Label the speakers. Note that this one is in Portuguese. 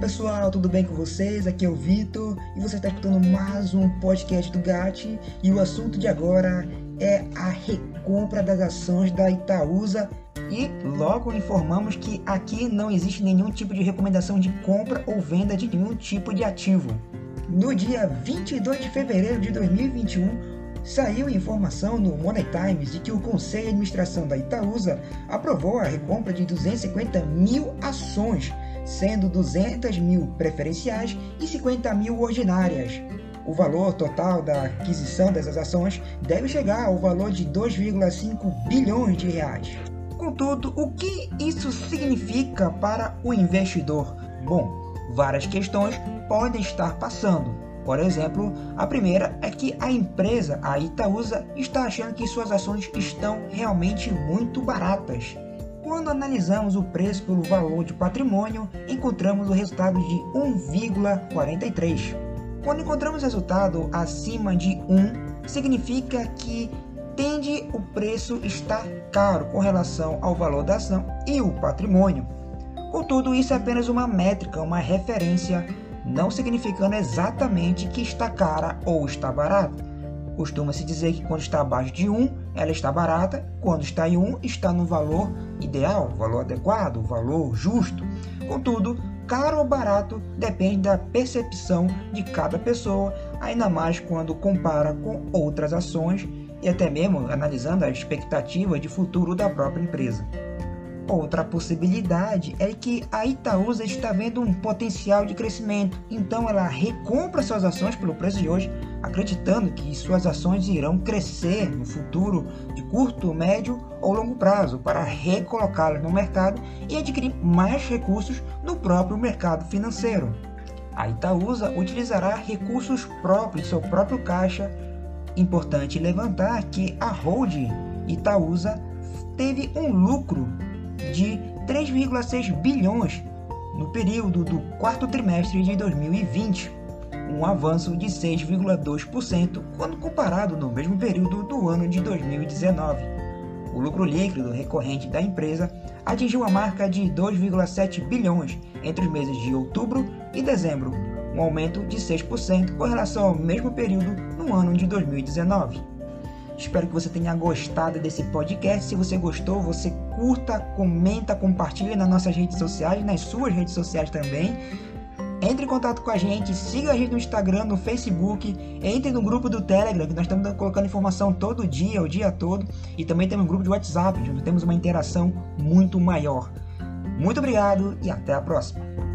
Speaker 1: pessoal, tudo bem com vocês? Aqui é o Vitor e você está escutando mais um podcast do GAT e o assunto de agora é a recompra das ações da Itaúsa e logo informamos que aqui não existe nenhum tipo de recomendação de compra ou venda de nenhum tipo de ativo. No dia 22 de fevereiro de 2021, saiu informação no Money Times de que o Conselho de Administração da Itaúsa aprovou a recompra de 250 mil ações sendo 200 mil preferenciais e 50 mil ordinárias. O valor total da aquisição dessas ações deve chegar ao valor de 2,5 bilhões de reais. Contudo, o que isso significa para o investidor? Bom, várias questões podem estar passando. Por exemplo, a primeira é que a empresa, a Itaúsa, está achando que suas ações estão realmente muito baratas. Quando analisamos o preço pelo valor de patrimônio, encontramos o resultado de 1,43. Quando encontramos resultado acima de 1, significa que tende o preço estar caro com relação ao valor da ação e o patrimônio. Contudo, isso é apenas uma métrica, uma referência, não significando exatamente que está cara ou está barata. Costuma-se dizer que quando está abaixo de 1, ela está barata, quando está em 1, está no valor ideal, valor adequado, valor justo. Contudo, caro ou barato depende da percepção de cada pessoa, ainda mais quando compara com outras ações e até mesmo analisando a expectativa de futuro da própria empresa. Outra possibilidade é que a Itaúsa está vendo um potencial de crescimento, então ela recompra suas ações pelo preço de hoje, acreditando que suas ações irão crescer no futuro de curto, médio ou longo prazo para recolocá-las no mercado e adquirir mais recursos no próprio mercado financeiro. A Itaúsa utilizará recursos próprios, seu próprio caixa. Importante levantar que a holding Itaúsa teve um lucro de 3,6 bilhões no período do quarto trimestre de 2020, um avanço de 6,2% quando comparado no mesmo período do ano de 2019. O lucro líquido recorrente da empresa atingiu a marca de 2,7 bilhões entre os meses de outubro e dezembro, um aumento de 6% com relação ao mesmo período no ano de 2019. Espero que você tenha gostado desse podcast. Se você gostou, você curta, comenta, compartilha nas nossas redes sociais, nas suas redes sociais também. Entre em contato com a gente, siga a gente no Instagram, no Facebook, entre no grupo do Telegram, que nós estamos colocando informação todo dia, o dia todo, e também temos um grupo de WhatsApp, onde temos uma interação muito maior. Muito obrigado e até a próxima!